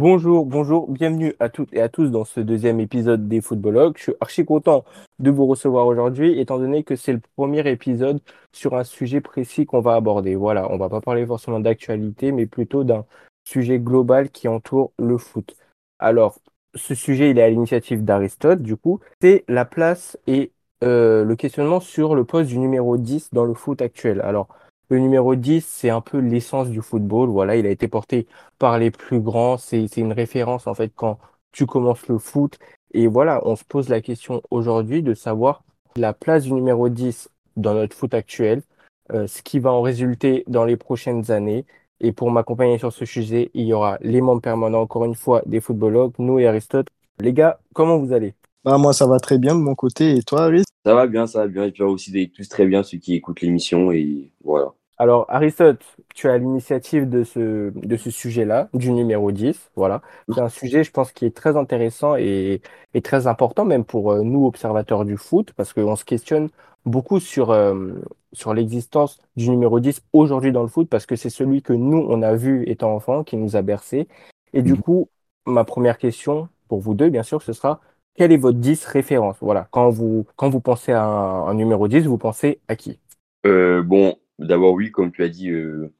Bonjour, bonjour, bienvenue à toutes et à tous dans ce deuxième épisode des Footballogues. Je suis archi content de vous recevoir aujourd'hui, étant donné que c'est le premier épisode sur un sujet précis qu'on va aborder. Voilà, on va pas parler forcément d'actualité, mais plutôt d'un sujet global qui entoure le foot. Alors, ce sujet, il est à l'initiative d'Aristote, du coup, c'est la place et euh, le questionnement sur le poste du numéro 10 dans le foot actuel. Alors, le numéro 10, c'est un peu l'essence du football. Voilà, il a été porté par les plus grands. C'est, c'est une référence, en fait, quand tu commences le foot. Et voilà, on se pose la question aujourd'hui de savoir la place du numéro 10 dans notre foot actuel, euh, ce qui va en résulter dans les prochaines années. Et pour m'accompagner sur ce sujet, il y aura les membres permanents, encore une fois, des footballogues, nous et Aristote. Les gars, comment vous allez? Bah, moi, ça va très bien de mon côté. Et toi, Aris? Ça va bien, ça va bien. Et puis aussi des tous très bien ceux qui écoutent l'émission. Et voilà. Alors, Aristote, tu as l'initiative de ce, de ce sujet-là, du numéro 10. Voilà. C'est un sujet, je pense, qui est très intéressant et, et très important, même pour euh, nous, observateurs du foot, parce qu'on se questionne beaucoup sur, euh, sur l'existence du numéro 10 aujourd'hui dans le foot, parce que c'est celui que nous, on a vu étant enfant, qui nous a bercé. Et du coup, ma première question pour vous deux, bien sûr, ce sera quel est votre 10 référence? Voilà. Quand vous, quand vous pensez à un, un numéro 10, vous pensez à qui? Euh, bon, d'abord, oui, comme tu as dit, euh,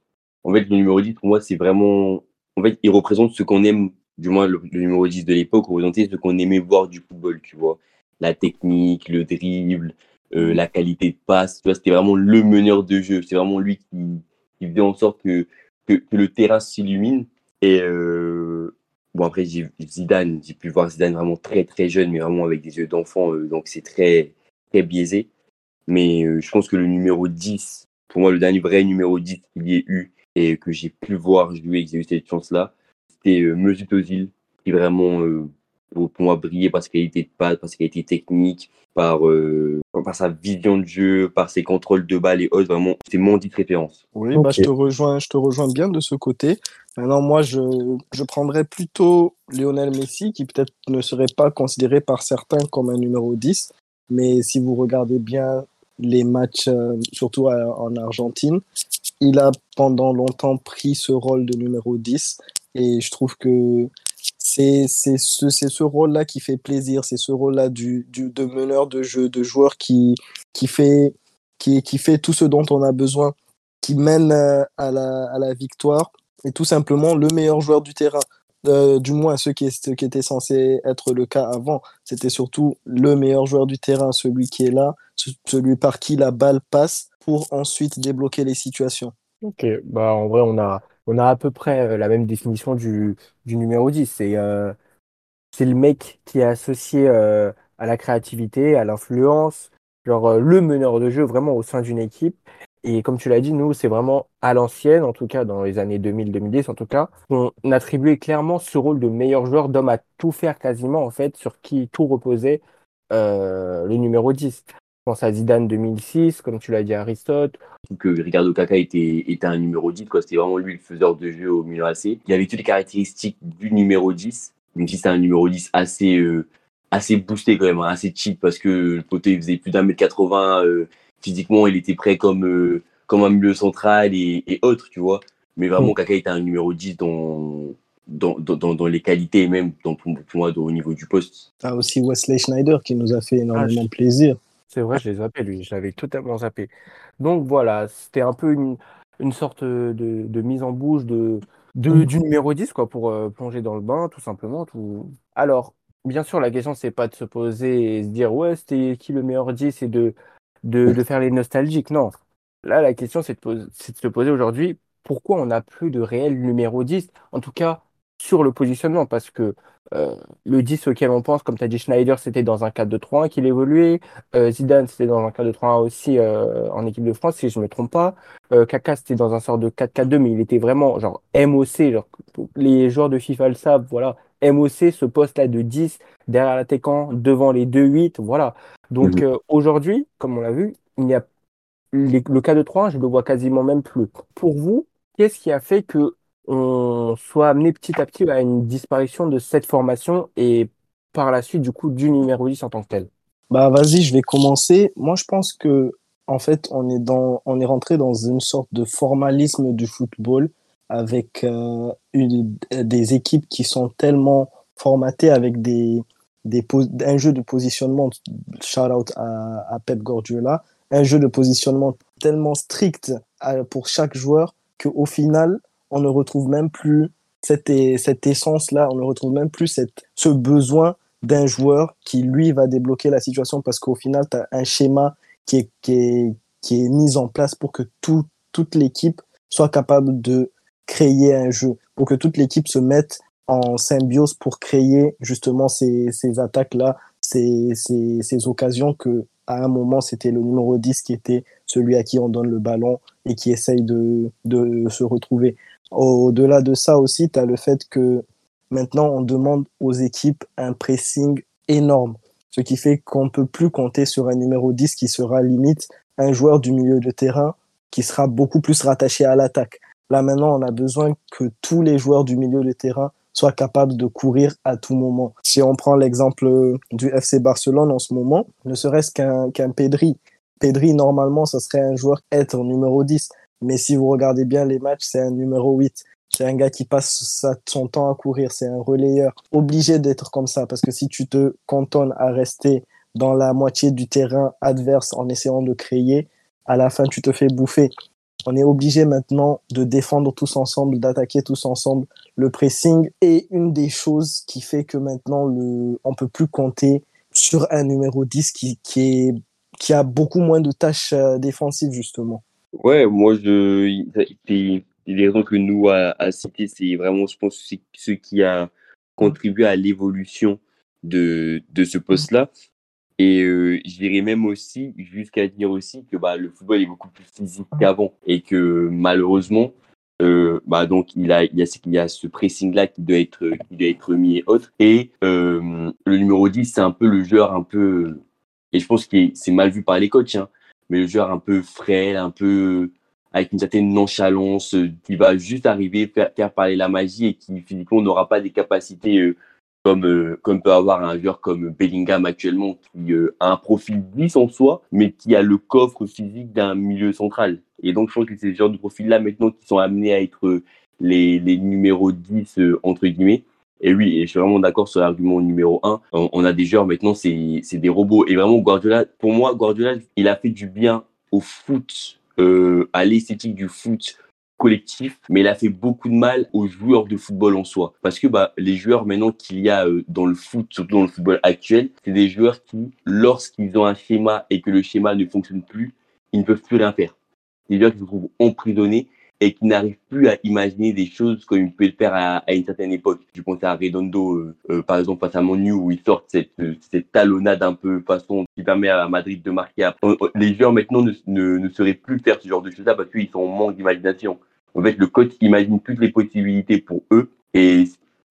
en fait, le numéro 10, pour moi, c'est vraiment. En fait, il représente ce qu'on aime, du moins le, le numéro 10 de l'époque, représentait ce qu'on aimait voir du football, tu vois. La technique, le dribble, euh, la qualité de passe, tu vois, c'était vraiment le meneur de jeu. C'est vraiment lui qui, qui faisait en sorte que, que, que le terrain s'illumine. Et euh, bon, après, j'ai Zidane, j'ai pu voir Zidane vraiment très, très jeune, mais vraiment avec des yeux d'enfant, euh, donc c'est très, très biaisé. Mais euh, je pense que le numéro 10, pour moi, le dernier vrai numéro 10 qu'il y ait eu et que j'ai pu voir jouer et que j'ai eu cette chance-là, c'était euh, Mesut Özil, qui vraiment, euh, pour pour moi, brillait par sa qualité de passe, par sa qualité technique, par, euh, par sa vision de jeu, par ses contrôles de balle et autres. Vraiment, c'est mon 10 référence. Oui, bah, je te rejoins, je te rejoins bien de ce côté. Maintenant, moi, je, je prendrais plutôt Lionel Messi, qui peut-être ne serait pas considéré par certains comme un numéro 10. Mais si vous regardez bien les matchs, euh, surtout en Argentine, il a pendant longtemps pris ce rôle de numéro 10. Et je trouve que c'est ce, ce rôle-là qui fait plaisir. C'est ce rôle-là du, du, de meneur de jeu, de joueur qui, qui, fait, qui, qui fait tout ce dont on a besoin qui mène euh, à la, à la victoire est tout simplement le meilleur joueur du terrain. Euh, du moins, ce qui, ce était censé être le cas avant, c'était surtout le meilleur joueur du terrain, celui qui est là, ce- celui par qui la balle passe pour ensuite débloquer les situations. Ok, bah en vrai, on a, on a à peu près euh, la même définition du, numéro 10. C'est euh, c'est le mec qui est associé à la créativité, à l'influence, genre le meneur de jeu vraiment au sein d'une équipe. Et comme tu l'as dit, nous, c'est vraiment à l'ancienne, en tout cas dans les années 2000-2010, en tout cas, on attribuait clairement ce rôle de meilleur joueur, d'homme à tout faire quasiment, en fait, sur qui tout reposait euh, le numéro 10. Je pense à Zidane 2006, comme tu l'as dit, Aristote. Que Ricardo Caca était, un numéro 10, quoi. C'était vraiment lui le faiseur de jeu au Milan AC. Il avait toutes les caractéristiques du numéro 10, même si c'était un numéro 10 assez, euh, assez boosté quand même, hein, assez cheap, parce que le poteau, il faisait plus d'un mètre 80, euh, physiquement, il était prêt comme, euh, comme un milieu central et, et autres, tu vois. Mais vraiment, Mm. Caca était un numéro 10 dans, dans, dans, dans, les qualités et même dans, pour, moi dans- au niveau du poste. T'as aussi Wesley Schneider qui nous a fait énormément je- plaisir. C'est vrai, je l'ai zappé, lui. Je l'avais totalement zappé. Donc voilà, c'était un peu une, une sorte de, de mise en bouche de, de, du numéro 10, quoi, pour euh, plonger dans le bain, tout simplement. Tout... Alors, bien sûr, la question, c'est pas de se poser et se dire, ouais, c'était qui le meilleur 10 et de, de, de faire les nostalgiques. Non. Là, la question, c'est de, de se poser aujourd'hui, pourquoi on n'a plus de réel numéro 10? En tout cas, sur le positionnement, parce que euh, le 10 auquel on pense, comme tu as dit, Schneider, c'était dans un 4-2-3-1 qu'il évoluait. Euh, Zidane, c'était dans un 4-2-3-1 aussi euh, en équipe de France, si je ne me trompe pas. Euh, Kaka, c'était dans un sort de 4-4-2, mais il était vraiment genre MOC. Genre, les joueurs de FIFA le savent, voilà. MOC, ce poste-là de 10, derrière l'attaquant, devant les 2-8, voilà. Donc Mhm. euh, aujourd'hui, comme on l'a vu, il n'y a les- le 4-2-3-1, je le vois quasiment même plus. Pour vous, qu'est-ce qui a fait que on soit amené petit à petit à une disparition de cette formation et par la suite, du coup, du numéro 10 en tant que tel? Bah, vas-y, je vais commencer. Moi, je pense que, en fait, on est dans, on est rentré dans une sorte de formalisme du football. avec euh, une, des équipes qui sont tellement formatées avec des, des un jeu de positionnement, shout out à, à Pep Guardiola, un jeu de positionnement tellement strict pour chaque joueur qu'au final, on ne retrouve même plus cette, cette essence-là, on ne retrouve même plus cette, ce besoin d'un joueur qui, lui, va débloquer la situation parce qu'au final, tu as un schéma qui est, qui, est, qui mis en place pour que tout, toute l'équipe soit capable de créer un jeu, pour que toute l'équipe se mette en symbiose pour créer justement ces, ces attaques-là, ces, ces, occasions que à un moment, c'était le numéro 10 qui était celui à qui on donne le ballon et qui essaye de, de se retrouver. Au-delà de ça aussi, tu as le fait que maintenant, on demande aux équipes un pressing énorme, ce qui fait qu'on ne peut plus compter sur un numéro 10 qui sera limite un joueur du milieu de terrain qui sera beaucoup plus rattaché à l'attaque. Là maintenant, on a besoin que tous les joueurs du milieu de terrain soient capables de courir à tout moment. Si on prend l'exemple du FC Barcelone en ce moment, ne serait-ce qu'un qu'un Pedri. Pedri, normalement, ce serait un joueur être numéro 10. Mais si vous regardez bien les matchs, c'est un numéro 8. C'est un gars qui passe son temps à courir. C'est un relayeur. Obligé d'être comme ça. Parce que si tu te cantonnes à rester dans la moitié du terrain adverse en essayant de créer, à la fin, tu te fais bouffer. On est obligé maintenant de défendre tous ensemble, d'attaquer tous ensemble. Le pressing est une des choses qui fait que maintenant, on peut plus compter sur un numéro 10 qui, a beaucoup moins de tâches euh, défensives, justement. Ouais, moi, je, les raisons que nous a, a cité, c'est vraiment, ce qui a contribué à l'évolution de, de ce poste-là. Et euh, je dirais même aussi, jusqu'à dire aussi que bah, le football est beaucoup plus physique qu'avant et que malheureusement, euh, bah, donc il a, il y a, ce pressing-là qui doit être, qui doit être mis et autres. Et euh, le numéro 10, c'est un peu le joueur un peu, et je pense que c'est mal vu par les coachs, hein, mais le joueur un peu frêle, un peu avec une certaine nonchalance, qui va juste arriver, faire, faire parler la magie et qui physiquement n'aura pas des capacités comme, euh, comme peut avoir un joueur comme Bellingham actuellement, qui euh, a un profil 10 en soi, mais qui a le coffre physique d'un milieu central. Et donc, je pense que c'est ce genre de profil-là maintenant qui sont amenés à être les, les numéros 10, entre guillemets. Et oui, je suis vraiment d'accord sur l'argument numéro 1. On, a des joueurs maintenant, c'est des robots. Et vraiment, Guardiola, pour moi, Guardiola, il a fait du bien au foot, euh, à l'esthétique du foot collectif, mais il a fait beaucoup de mal aux joueurs de football en soi. Parce que bah, les joueurs maintenant qu'il y a euh, dans le foot, surtout dans le football actuel, c'est des joueurs qui, lorsqu'ils ont un schéma et que le schéma ne fonctionne plus, ils ne peuvent plus rien faire. Des joueurs qui se trouvent emprisonnés et qui n'arrive plus à imaginer des choses comme il peut le faire à, une certaine époque. Je pense à Redondo, euh, euh, par exemple, face à Manu, où il sort cette, euh, cette talonnade un peu façon qui permet à Madrid de marquer. Les joueurs maintenant ne, ne, ne sauraient plus faire ce genre de choses-là parce qu'ils sont en manque d'imagination. En fait, le coach imagine toutes les possibilités pour eux, et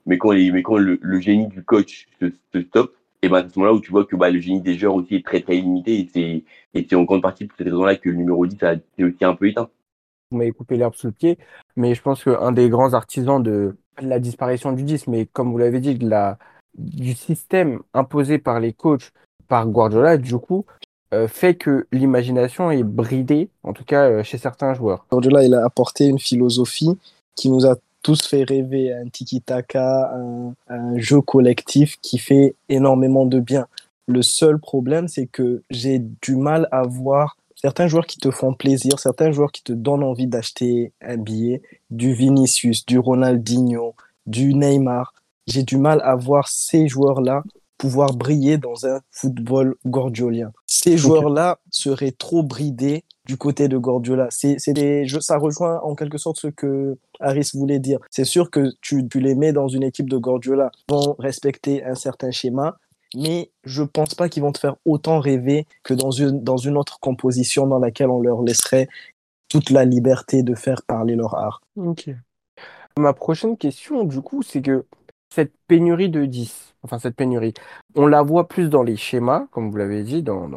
mais quand, le, génie du coach se, se stoppe, et ben à ce moment-là où tu vois que bah, le génie des joueurs aussi est très très limité, et c'est en grande partie pour cette raison-là que le numéro 10 a été aussi un peu éteint. Vous m'avez coupé l'herbe sous le pied, mais je pense qu'un des grands artisans de la disparition du 10, mais comme vous l'avez dit, de la, du système imposé par les coachs, par Guardiola, du coup, euh, fait que l'imagination est bridée, en tout cas euh, chez certains joueurs. Guardiola, il a apporté une philosophie qui nous a tous fait rêver un tiki-taka, un, un jeu collectif qui fait énormément de bien. Le seul problème, c'est que j'ai du mal à voir certains joueurs qui te font plaisir, certains joueurs qui te donnent envie d'acheter un billet, du Vinicius, du Ronaldinho, du Neymar. J'ai du mal à voir ces joueurs-là pouvoir briller dans un football gordiolien. Ces joueurs-là seraient trop bridés du côté de Gordiola. C'est, des, ça rejoint en quelque sorte ce que Harris voulait dire. C'est sûr que tu, tu les mets dans une équipe de Gordiola, ils vont respecter un certain schéma, mais je pense pas qu'ils vont te faire autant rêver que dans une, dans une autre composition dans laquelle on leur laisserait toute la liberté de faire parler leur art. Ok. Ma prochaine question, du coup, c'est que cette pénurie de 10, enfin cette pénurie, on la voit plus dans les schémas, comme vous l'avez dit, dans,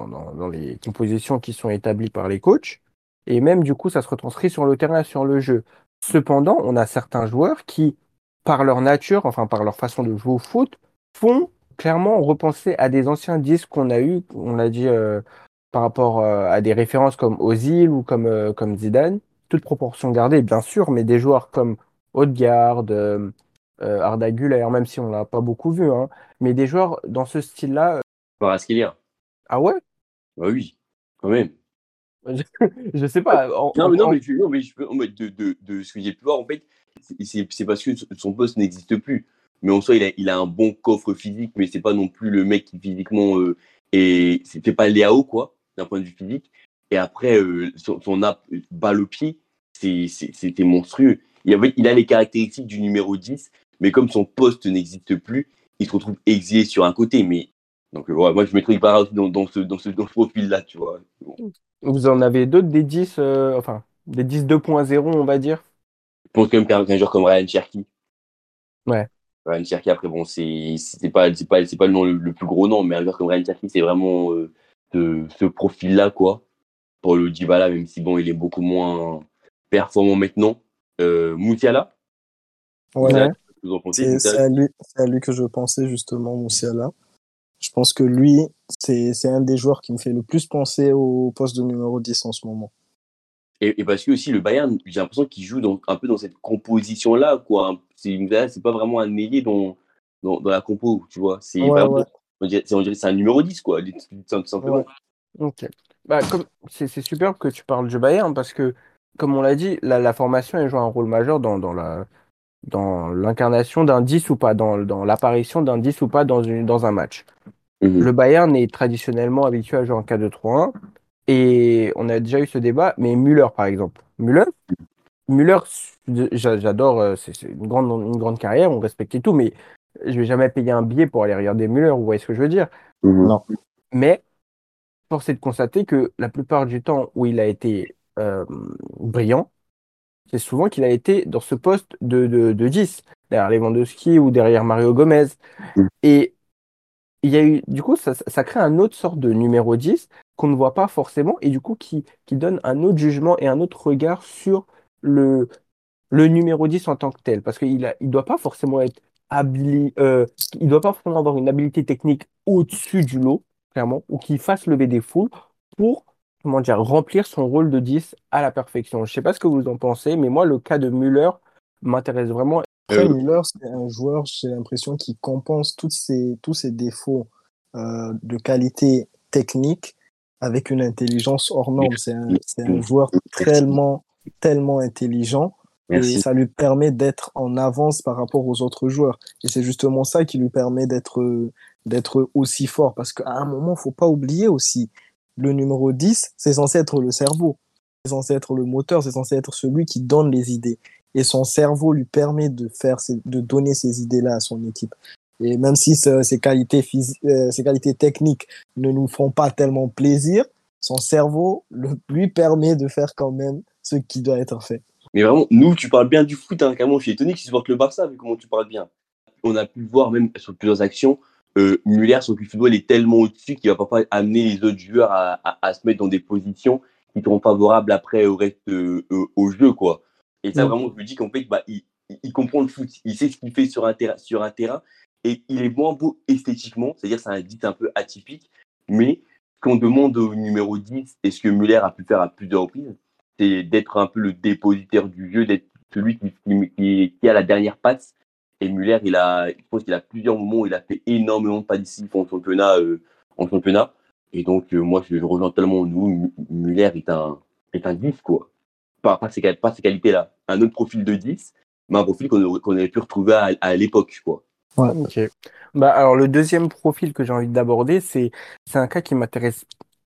les compositions qui sont établies par les coachs, et même du coup, ça se retranscrit sur le terrain, sur le jeu. Cependant, on a certains joueurs qui, par leur nature, enfin par leur façon de jouer au foot, font clairement repenser à des anciens disques qu'on a eu, on a dit euh, par rapport euh, à des références comme Ozil ou comme, euh, comme Zidane, toute proportion gardée bien sûr, mais des joueurs comme Odegaard, euh, euh, Arda Güler, même si on l'a pas beaucoup vu, hein, mais des joueurs dans ce style-là. Kvaratskhelia. Ah ouais? Bah oui, quand même. Je sais pas. en- Non, mais non, en- mais, je, non, mais je de, de, de ce que j'ai pu voir, en fait, c'est- parce que son poste n'existe plus. Mais en soi, il a, il a un bon coffre physique, mais c'est pas non plus le mec qui physiquement euh, est. C'est pas Léao, quoi, d'un point de vue physique. Et après, euh, son, son app, balle au pied, c'est- c'est- c'était monstrueux. Il, avait, il a les caractéristiques du numéro 10, mais comme son poste n'existe plus, il se retrouve exilé sur un côté. Mais donc, euh, voilà, moi, je mettrais Ibarra dans, dans ce, dans ce, dans ce profil-là, tu vois. Bon. Vous en avez d'autres des 10, euh, enfin, des 10 2.0, on va dire? Je pense quand même qu'un joueur comme Ryan Cherky. Ouais. Ryan Cherky, après, bon, c'est c'est pas, c'est pas, c'est pas le nom le, le plus gros nom, mais un joueur comme Ryan Cherky, c'est vraiment euh, ce, ce profil-là, quoi. Pour le Dybala, même si, bon, il est beaucoup moins performant maintenant. Euh, Moutiala, Ouais, En pensez c'est à, lui, c'est à lui que je pensais justement, Moussiala. Je pense que lui, c'est c'est un des joueurs qui me fait le plus penser au poste de numéro 10 en ce moment. et, et parce que aussi, le Bayern, j'ai l'impression qu'il joue dans, un peu dans cette composition-là, quoi. C'est pas vraiment un ailier dans, dans, dans la compo, tu vois. C'est Ouais, on dirait, c'est- on dirait que c'est un numéro 10, quoi, tout simplement. Ouais. Ok. Bah, comme c'est c'est superbe que tu parles du Bayern parce que, comme on l'a dit, la, la formation elle joue un rôle majeur dans, dans la dans l'incarnation d'un 10 ou pas, dans, dans l'apparition d'un 10 ou pas dans, une, dans un match. Mhm. Le Bayern est traditionnellement habitué à jouer en 4-2-3-1 et on a déjà eu ce débat, mais Müller par exemple. Müller, Müller j'a- j'adore, euh, c'est c'est une grande, une grande carrière, on respecte et tout, mais je vais jamais payer un billet pour aller regarder Müller, vous voyez ce que je veux dire? Mhm. Non. mais force est de constater que la plupart du temps où il a été euh, brillant, c'est souvent qu'il a été dans ce poste de, de, de 10, derrière Lewandowski ou derrière Mario Gomez. Mm. Et il y a eu, du coup, ça, ça crée un autre sorte de numéro 10 qu'on ne voit pas forcément et du coup qui, qui donne un autre jugement et un autre regard sur le, le numéro 10 en tant que tel. Parce qu'il ne il doit pas forcément être habili, euh, il doit pas forcément avoir une habilité technique au-dessus du lot, clairement, ou qu'il fasse lever des foules pour comment dire, remplir son rôle de 10 à la perfection. Je sais pas ce que vous en pensez, mais moi, le cas de Müller m'intéresse vraiment. Après, Euh, Müller, c'est un joueur, j'ai l'impression, qui compense toutes ses, tous ses défauts euh, de qualité technique avec une intelligence hors norme. C'est un, c'est un joueur tellement, tellement intelligent et Merci. ça lui permet d'être en avance par rapport aux autres joueurs. Et c'est justement ça qui lui permet d'être d'être aussi fort. Parce qu'à un moment, faut pas oublier aussi, le numéro 10, c'est censé être le cerveau. C'est censé être le moteur, c'est censé être celui qui donne les idées. Et son cerveau lui permet de faire, de donner ces idées-là à son équipe. Et même si ses qualités euh, qualités techniques ne nous font pas tellement plaisir, son cerveau lui permet de faire quand même ce qui doit être fait. Mais vraiment, nous, tu parles bien du foot, hein, carrément. Je suis étonné que tu supportes le Barça, vu comment tu parles bien. On a pu le voir même sur plusieurs actions. Euh, Muller, son QI football est tellement au-dessus qu'il va pas pas amener les autres joueurs à, à- à se mettre dans des positions qui seront favorables après au reste euh, euh, au jeu, quoi. Et ça, vraiment, je me dis qu'en fait, bah, il, comprend le foot. Il sait ce qu'il fait sur un, terrain, sur un terrain. Et il est moins beau esthétiquement, c'est-à-dire c'est un 10 un peu atypique. Mais qu'on demande au numéro 10, et ce que Muller a pu faire à plusieurs reprises, c'est d'être un peu le dépositaire du jeu, d'être celui qui- qui a la dernière passe. Et Muller, il a, je pense qu'il a plusieurs moments où il a fait énormément de pas en championnat, euh, en championnat. Et donc, euh, moi, je le rejoins tellement. Nous, Muller est un, est un 10, quoi. Pas, ces, qualités-là. Un autre profil de 10, mais un profil qu'on qu'on aurait pu retrouver à, l'époque, quoi. Ok. Bah, alors, le deuxième profil que j'ai envie d'aborder, c'est, un cas qui m'intéresse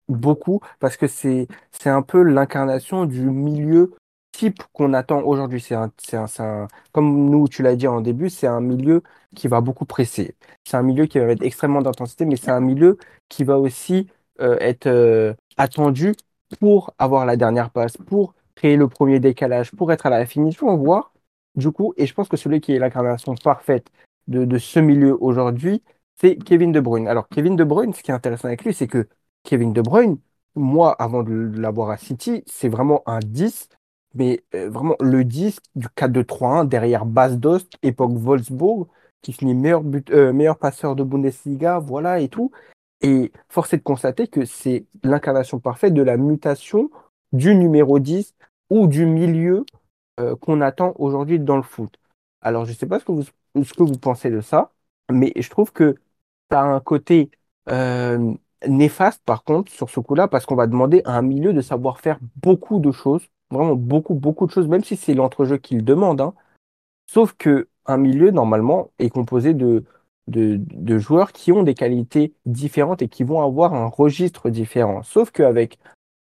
beaucoup parce que c'est un peu l'incarnation du milieu type qu'on attend aujourd'hui. C'est un, un, un, comme nous, tu l'as dit en début, c'est un milieu qui va beaucoup presser. C'est un milieu qui va être extrêmement d'intensité, mais c'est un milieu qui va aussi euh, être euh, attendu pour avoir la dernière passe, pour créer le premier décalage, pour être à la finition, voire, du coup, et je pense que celui qui est l'incarnation parfaite de, de ce milieu aujourd'hui, c'est Kevin De Bruyne. Alors, Kevin De Bruyne, ce qui est intéressant avec lui, c'est que Kevin De Bruyne, moi, avant de l'avoir à City, c'est vraiment un 10, mais euh, vraiment le 10 du 4-2-3-1 derrière Bas Dost, époque Wolfsburg, qui finit meilleur, but, euh, meilleur passeur de Bundesliga, voilà et tout. Et force est de constater que c'est l'incarnation parfaite de la mutation du numéro 10 ou du milieu euh, qu'on attend aujourd'hui dans le foot. Alors, je ne sais pas ce que vous, ce que vous pensez de ça, mais je trouve que ça a un côté néfaste, par contre, sur ce coup-là, parce qu'on va demander à un milieu de savoir faire beaucoup de choses, vraiment beaucoup, beaucoup de choses, même si c'est l'entrejeu qui le demande. Hein. Sauf que un milieu, normalement, est composé de, de, joueurs qui ont des qualités différentes et qui vont avoir un registre différent. Sauf qu'avec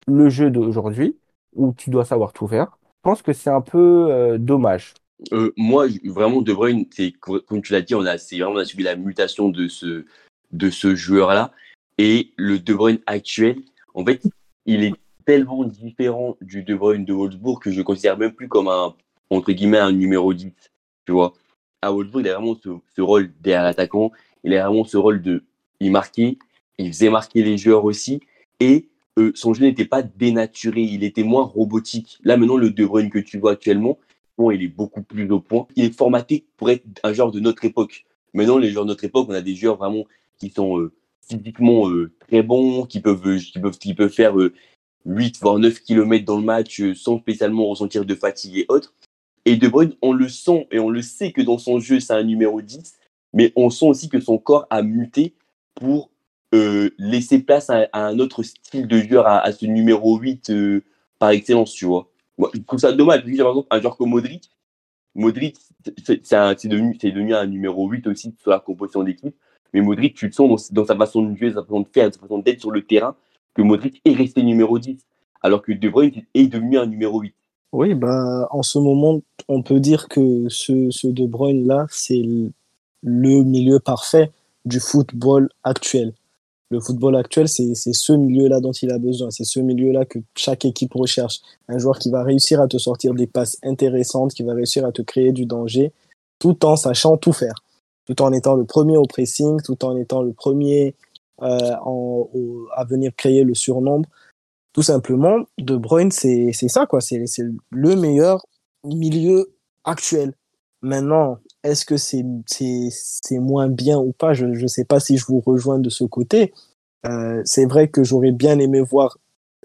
le jeu d'aujourd'hui, où tu dois savoir tout faire, je pense que c'est un peu euh, dommage. Euh, moi, vraiment, De Bruyne, comme tu l'as dit, on a, vraiment, on a subi la mutation de ce, de ce joueur-là. Et le De Bruyne actuel, en fait, il est tellement différent du De Bruyne de Wolfsburg que je considère même plus comme un, entre guillemets, un numéro 10. Tu vois à Wolfsburg, il a vraiment ce, rôle derrière l'attaquant. Il a vraiment ce rôle de. Il marquait, il faisait marquer les joueurs aussi. Et euh, son jeu n'était pas dénaturé, il était moins robotique. Là, maintenant, le De Bruyne que tu vois actuellement, bon, il est beaucoup plus au point. Il est formaté pour être un joueur de notre époque. Maintenant, les joueurs de notre époque, on a des joueurs vraiment qui sont euh, physiquement euh, très bons, qui peuvent, qui peuvent, qui peuvent faire 8 voire 9 km dans le match sans spécialement ressentir de fatigue et autres. Et De Bruyne, on le sent et on le sait que dans son jeu, c'est un numéro 10, mais on sent aussi que son corps a muté pour euh, laisser place à, un autre style de joueur, à, ce numéro 8 euh, par excellence, tu vois. Moi, je trouve ça dommage. Par exemple, un joueur comme Modric, Modric, c'est devenu, devenu, un numéro 8 aussi sur la composition d'équipe. Mais Modric, tu le sens dans, sa façon de jouer, sa façon de faire, sa façon d'être sur le terrain, que Modric est resté numéro 10. Alors que De Bruyne est devenu un numéro 8. Oui, bah, en ce moment, on peut dire que ce, ce De Bruyne-là, c'est le milieu parfait du football actuel. Le football actuel, c'est ce milieu-là dont il a besoin. C'est ce milieu-là que chaque équipe recherche. Un joueur qui va réussir à te sortir des passes intéressantes, qui va réussir à te créer du danger, tout en sachant tout faire. Tout en étant le premier au pressing, tout en étant le premier euh, à venir créer le surnombre tout simplement, De Bruyne, c'est ça, quoi. C'est le meilleur milieu actuel. Maintenant, est-ce que c'est moins bien ou pas? Je ne sais pas si je vous rejoins de ce côté. Euh, c'est vrai que j'aurais bien aimé voir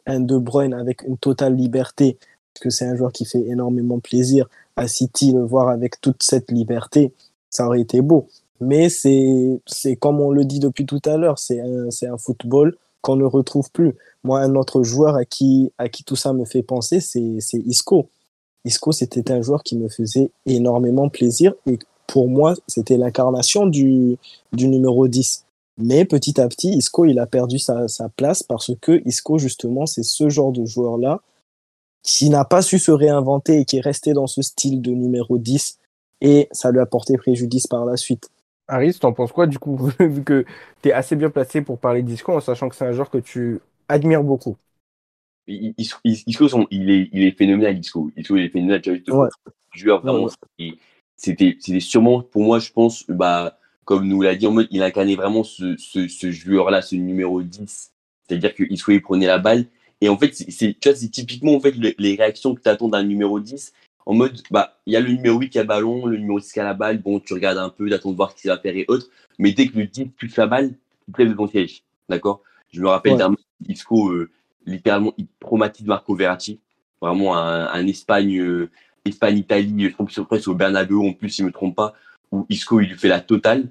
un De Bruyne avec une totale liberté, parce que c'est un joueur qui fait énormément plaisir. À City, le voir avec toute cette liberté, ça aurait été beau. Mais c'est comme on le dit depuis tout à l'heure, c'est un, football qu'on ne retrouve plus. Moi, un autre joueur à qui, tout ça me fait penser, c'est Isco. Isco, c'était un joueur qui me faisait énormément plaisir et pour moi, c'était l'incarnation du, du numéro 10. Mais petit à petit, Isco, il a perdu sa, sa place parce que Isco, justement, c'est ce genre de joueur-là qui n'a pas su se réinventer et qui est resté dans ce style de numéro 10 et ça lui a porté préjudice par la suite. Aris, t'en penses quoi du coup, vu que tu es assez bien placé pour parler d'Isco en sachant que c'est un joueur que tu admires beaucoup? Isco, il, est, il est phénoménal, Isco. Isco, il est phénoménal. Tu as joueur, vraiment. C'était sûrement, pour moi, je pense, bah, comme nous l'a dit, en mode, il incarnait vraiment ce, ce, ce joueur-là, ce numéro 10. C'est-à-dire que Isco, il prenait la balle. Et en fait, c'est typiquement en fait, les réactions que tu attends d'un numéro 10 en mode, bah, il y a le numéro 8 qui a le ballon, le numéro 6 qui a la balle, bon, tu regardes un peu, d'attendre de voir ce qu'il va faire et autres, mais dès que le 10 touche la balle, tu te lèves de ton siège, d'accord? Je me rappelle d'un Isco, euh, littéralement, il traumatise Marco Verratti, vraiment un, Espagne, euh, Espagne-Italie, je pense presque au Bernabeu, en plus, si je me trompe pas, où Isco, il lui fait la totale,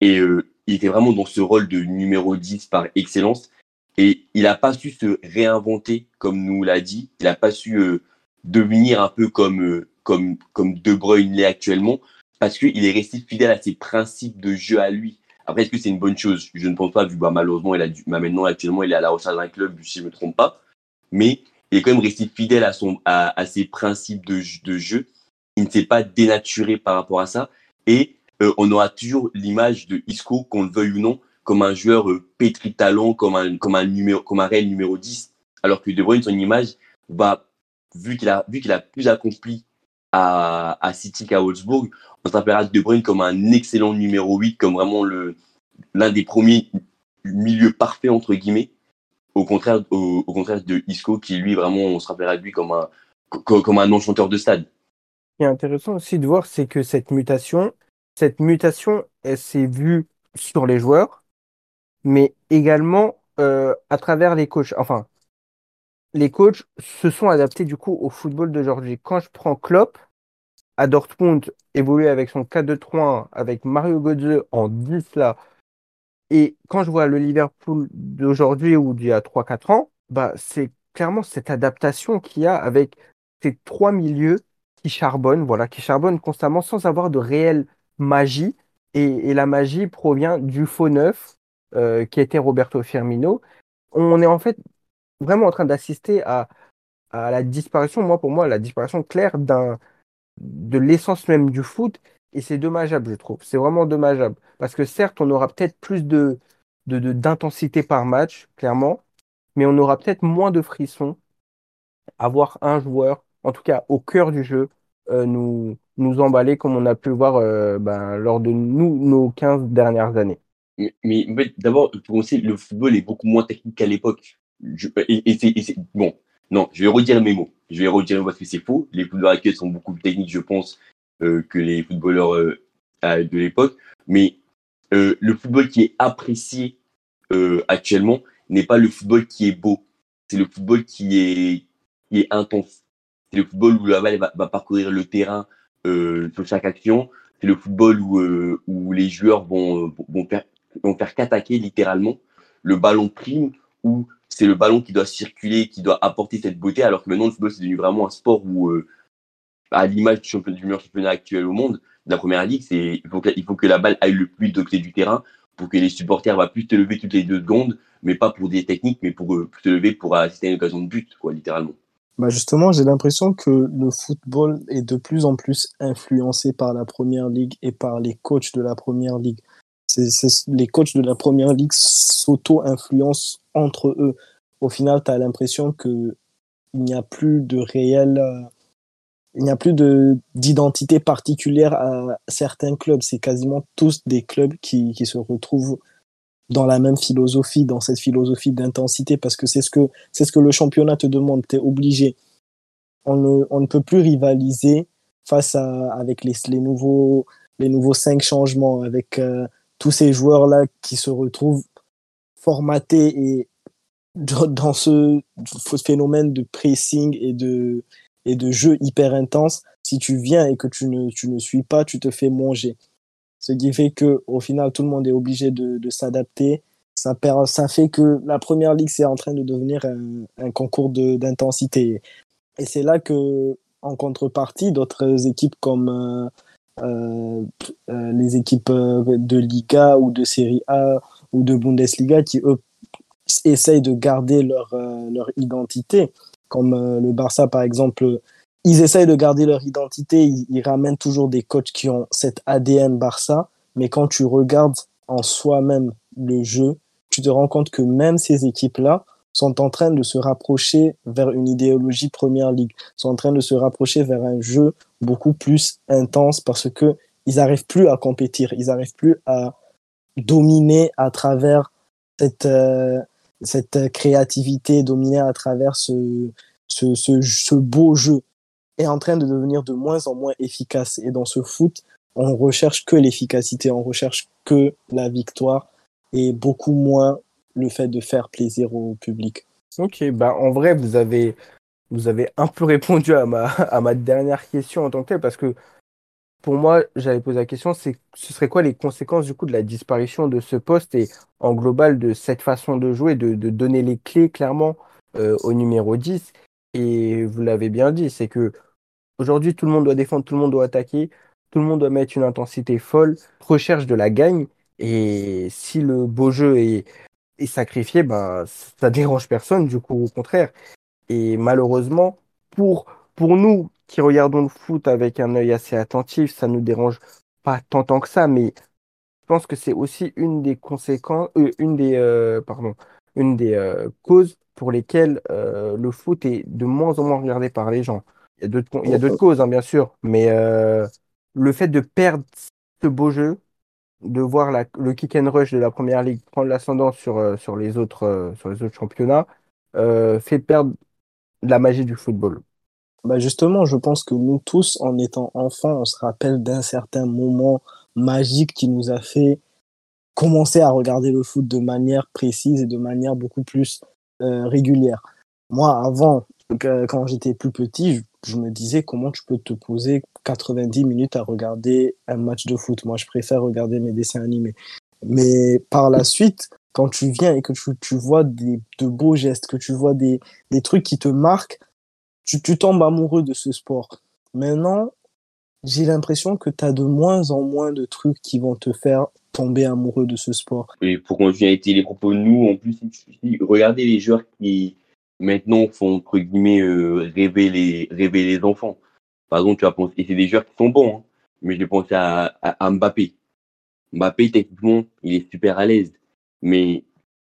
et euh, il était vraiment dans ce rôle de numéro 10 par excellence, et il n'a pas su se réinventer, comme nous l'a dit, il n'a pas su devenir un peu comme, euh, comme, comme De Bruyne l'est actuellement, parce qu'il est resté fidèle à ses principes de jeu à lui. Après, est-ce que c'est une bonne chose? Je ne pense pas, vu bah, malheureusement, il a bah, maintenant, actuellement, il est à la recherche d'un club, si je ne me trompe pas. Mais il est quand même resté fidèle à, son, à, à ses principes de, de jeu. Il ne s'est pas dénaturé par rapport à ça. Et euh, on aura toujours l'image de Isco, qu'on le veuille ou non, comme un joueur euh, pétri talent, comme un, comme, un numéro, comme un réel numéro 10. Alors que De Bruyne, son image va vu qu'il a, vu qu'il a plus accompli à, à City qu'à Wolfsburg, on s'appellera De Bruyne comme un excellent numéro 8, comme vraiment le, l'un des premiers milieux parfaits, entre guillemets, au contraire, au, contraire de Isco, qui lui, vraiment, on se rappellera de lui comme un, comme un non-chanteur de stade. Ce qui est intéressant aussi de voir, c'est que cette mutation, cette mutation, elle s'est vue sur les joueurs, mais également euh, à travers les coachs. Enfin, les coachs se sont adaptés du coup au football d'aujourd'hui. Quand je prends Klopp, à Dortmund, évoluer avec son 4-2-3 avec Mario Götze en 10 là, et quand je vois le Liverpool d'aujourd'hui ou d'il y a 3-4 ans, bah, c'est clairement cette adaptation qu'il y a avec ces trois milieux qui charbonnent, voilà, qui charbonnent constamment sans avoir de réelle magie. Et, la magie provient du faux neuf euh, qui était Roberto Firmino. On est en fait vraiment en train d'assister à, à la disparition, moi pour moi, la disparition claire d'un de l'essence même du foot. Et c'est dommageable, je trouve. C'est vraiment dommageable. Parce que certes, on aura peut-être plus de, d'intensité par match, clairement, mais on aura peut-être moins de frissons à voir un joueur, en tout cas au cœur du jeu, euh, nous, nous emballer comme on a pu le voir euh, ben, lors de nous, nos 15 dernières années. Mais, d'abord, pour commencer, le football est beaucoup moins technique qu'à l'époque. Et, c'est, bon, non, je vais redire mes mots. Je vais redire parce que c'est faux. Les footballeurs actuels sont beaucoup plus techniques, je pense, euh, que les footballeurs euh, de l'époque. Mais euh, le football qui est apprécié actuellement n'est pas le football qui est beau. C'est le football qui est, intense. C'est le football où la balle va, va parcourir le terrain sur chaque action. C'est le football où, où les joueurs vont, vont faire, vont faire qu'attaquer littéralement. Le ballon prime, où c'est le ballon qui doit circuler, qui doit apporter cette beauté, alors que maintenant, le football, c'est devenu vraiment un sport où, euh, à l'image du, championnat, du meilleur championnat actuel au monde, de la première ligue, c'est il faut, que, la balle aille le plus de côté du terrain pour que les supporters va plus te lever toutes les deux secondes, mais pas pour des techniques, mais pour euh, te lever pour assister à une occasion de but, quoi, littéralement. Bah justement, j'ai l'impression que le football est de plus en plus influencé par la première ligue et par les coachs de la première ligue les coachs de la première ligue s'auto-influencent entre eux. Au final, tu as l'impression qu'il n'y a plus de réel. Euh, il n'y a plus d'identité particulière à certains clubs. C'est quasiment tous des clubs qui, qui, se retrouvent dans la même philosophie, dans cette philosophie d'intensité, parce que c'est ce que ce que le championnat te demande. Tu es obligé. On ne, on ne peut plus rivaliser face à avec les, les nouveaux les nouveaux cinq changements avec euh, tous ces joueurs-là qui se retrouvent formatés et dans ce phénomène de pressing et de, et de jeu hyper intense, si tu viens et que tu ne, tu ne suis pas, tu te fais manger. Ce qui fait que au final, tout le monde est obligé de, de s'adapter. Ça, ça fait que la première ligue, c'est en train de devenir un, un concours d'intensité. Et c'est là que, en contrepartie, d'autres équipes comme euh, les équipes euh, de Liga ou de Serie A ou de Bundesliga qui, eux, essayent de garder leur, leur identité. Comme le Barça, par exemple, ils essayent de garder leur identité, ils, ramènent toujours des coachs qui ont cet ADN Barça, mais quand tu regardes en soi-même le jeu, tu te rends compte que même ces équipes-là sont en train de se rapprocher vers une idéologie première ligue, sont en train de se rapprocher vers un jeu beaucoup plus intense parce que ils n'arrivent plus à compétir, ils n'arrivent plus à dominer à travers cette, euh, cette créativité, dominer à travers ce, ce, ce, beau jeu, est en train de devenir de moins en moins efficace. Et dans ce foot, on recherche que l'efficacité, on recherche que la victoire et beaucoup moins le fait de faire plaisir au public. Ok, bah en vrai, vous avez, vous avez un peu répondu à ma, à ma dernière question en tant que telle, parce que pour moi, j'avais posé la question, c'est ce serait quoi les conséquences du coup de la disparition de ce poste et en global de cette façon de jouer, de, de donner les clés clairement euh, au numéro 10. Et vous l'avez bien dit, c'est que aujourd'hui, tout le monde doit défendre, tout le monde doit attaquer, tout le monde doit mettre une intensité folle, recherche de la gagne. Et si le beau jeu est, est sacrifié, ben, ça dérange personne, du coup, au contraire. Et malheureusement, pour, pour nous qui regardons le foot avec un œil assez attentif, ça nous dérange pas tant, tant que ça, mais je pense que c'est aussi une des conséquences, euh, une des, euh, pardon, une des euh, causes pour lesquelles le foot est de moins en moins regardé par les gens. Il y a d'autres, il y a d'autres causes, hein, bien sûr, mais le fait de perdre ce beau jeu, de voir le kick and rush de la première ligue prendre l'ascendant sur, euh, sur, les autres, euh, sur les autres championnats euh, fait perdre la magie du football. Bah justement, je pense que nous tous, en étant enfants, on se rappelle d'un certain moment magique qui nous a fait commencer à regarder le foot de manière précise et de manière beaucoup plus régulière. moi, avant, quand j'étais plus petit, je, me disais comment tu peux te poser 90 minutes à regarder un match de foot? Moi, je préfère regarder mes dessins animés. Mais par la suite, quand tu viens et que tu, vois des, de beaux gestes, que tu vois des, trucs qui te marquent, tu, tombes amoureux de ce sport. Maintenant, j'ai l'impression que tu as de moins en moins de trucs qui vont te faire tomber amoureux de ce sport. Et pour continuer à été les propos nous, en plus, regardez les joueurs qui maintenant font entre guillemets euh, rêver, les, enfants. Par exemple, tu vas penser, et c'est des joueurs qui sont bons, hein, mais je vais penser à, à, Mbappé. Mbappé, techniquement, il est super à l'aise, mais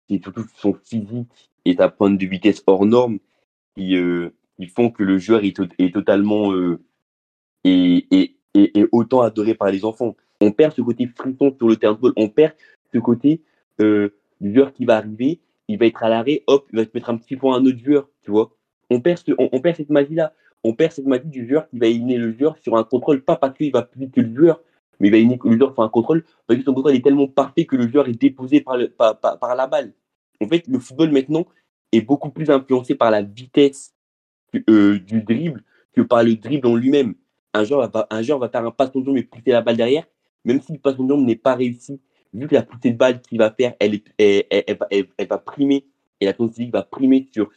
c'est surtout son physique et sa pointe de vitesse hors norme qui, euh, qui font que le joueur est, totalement euh, autant adoré par les enfants. On perd ce côté frisson sur le terrain de football, on perd ce côté euh, du joueur qui va arriver, il va être à l'arrêt, hop, il va se mettre un petit point à un autre joueur, tu vois. On perd, on, perd cette magie-là. On perd cette magie du joueur qui va éliminer le joueur sur un contrôle, pas parce qu'il va plus vite que le joueur, mais il va éliminer le joueur sur un contrôle, parce que son contrôle est tellement parfait que le joueur est déposé par, le, par, par la balle. En fait, le football maintenant est beaucoup plus influencé par la vitesse euh, du dribble que par le dribble en lui-même. Un joueur, va, un joueur va faire un passe en jambe et pousser la balle derrière, même si le passe en jambe n'est pas réussi, vu que la poussée de balle qu'il va faire, elle, elle, elle, va primer, et la physique va primer sur,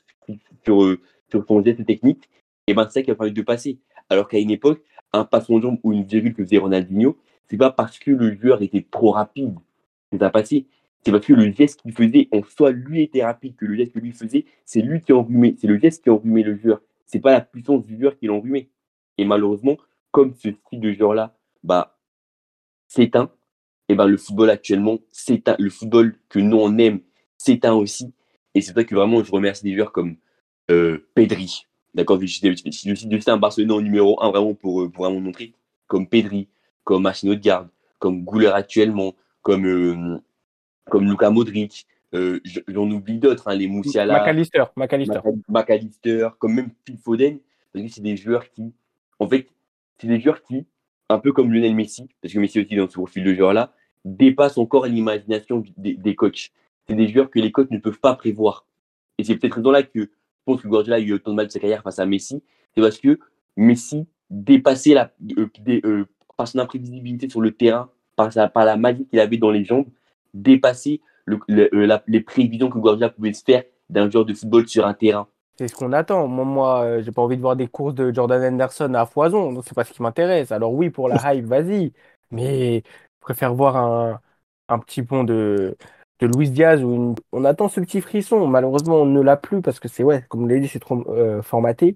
sur, euh, sur son geste technique, et ben c'est ça qui va permettre de passer. Alors qu'à une époque, un passe en jambe ou une virgule que faisait Ronaldinho, c'est pas parce que le joueur était trop rapide que ça passé. C'est parce que le geste qu'il faisait, en soi, lui était rapide, que le geste que lui faisait, c'est lui qui enrhumait, c'est le geste qui enrhumait le joueur c'est pas la puissance du joueur qui l'enrhumait. Et malheureusement, comme ce style de joueur-là bah, s'éteint, et ben le football actuellement s'éteint. Le football que nous on aime s'éteint aussi. Et c'est vrai que vraiment je remercie des joueurs comme euh, Pedri. D'accord, je cite un Barcelone en numéro 1 vraiment pour, euh, pour vraiment montrer. Comme Pedri, comme de garde, comme Gouler actuellement, comme, euh, comme Luka Modric, euh, j'en oublie d'autres, hein, les Moussiala. McAllister, McAllister. McAllister, comme même Phil Foden. Parce que c'est des joueurs qui, en fait, c'est des joueurs qui, un peu comme Lionel Messi, parce que Messi aussi dans ce profil de joueur-là, dépassent encore l'imagination des, des, coachs. C'est des joueurs que les coachs ne peuvent pas prévoir. Et c'est peut-être raison là que je pense que Guardiola a eu autant de mal de sa carrière face à Messi. C'est parce que Messi dépassait la, euh, euh, par son imprévisibilité sur le terrain, par, sa, par la magie qu'il avait dans les jambes, dépassait euh, les prévisions que Guardiola pouvait se faire d'un joueur de football sur un terrain. C'est ce qu'on attend. Moi, moi euh, j'ai pas envie de voir des courses de Jordan Anderson à foison, donc c'est pas ce qui m'intéresse. Alors oui, pour la hype, vas-y. Mais préfère voir un, un petit pont de, de Luis Diaz où on attend ce petit frisson. Malheureusement, on ne l'a plus parce que c'est, ouais, comme vous l'avez dit, c'est trop euh, formaté.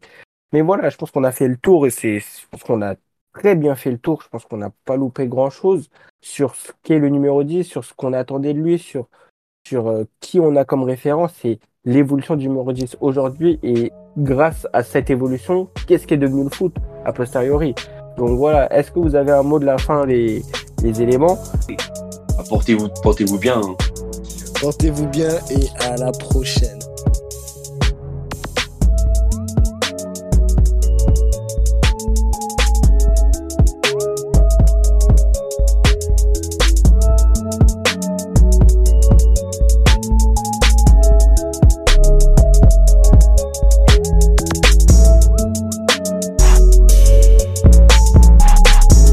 Mais voilà, je pense qu'on a fait le tour et c'est, je pense qu'on a très bien fait le tour. Je pense qu'on n'a pas loupé grand chose sur ce qu'est le numéro 10, sur ce qu'on attendait de lui, sur, sur euh, qui on a comme référence et l'évolution du numéro 10 aujourd'hui. Et grâce à cette évolution, qu'est-ce qui est devenu le foot a posteriori? Donc voilà, est-ce que vous avez un mot de la fin, les, les éléments Portez-vous portez -vous bien. Hein. Portez-vous bien et à la prochaine.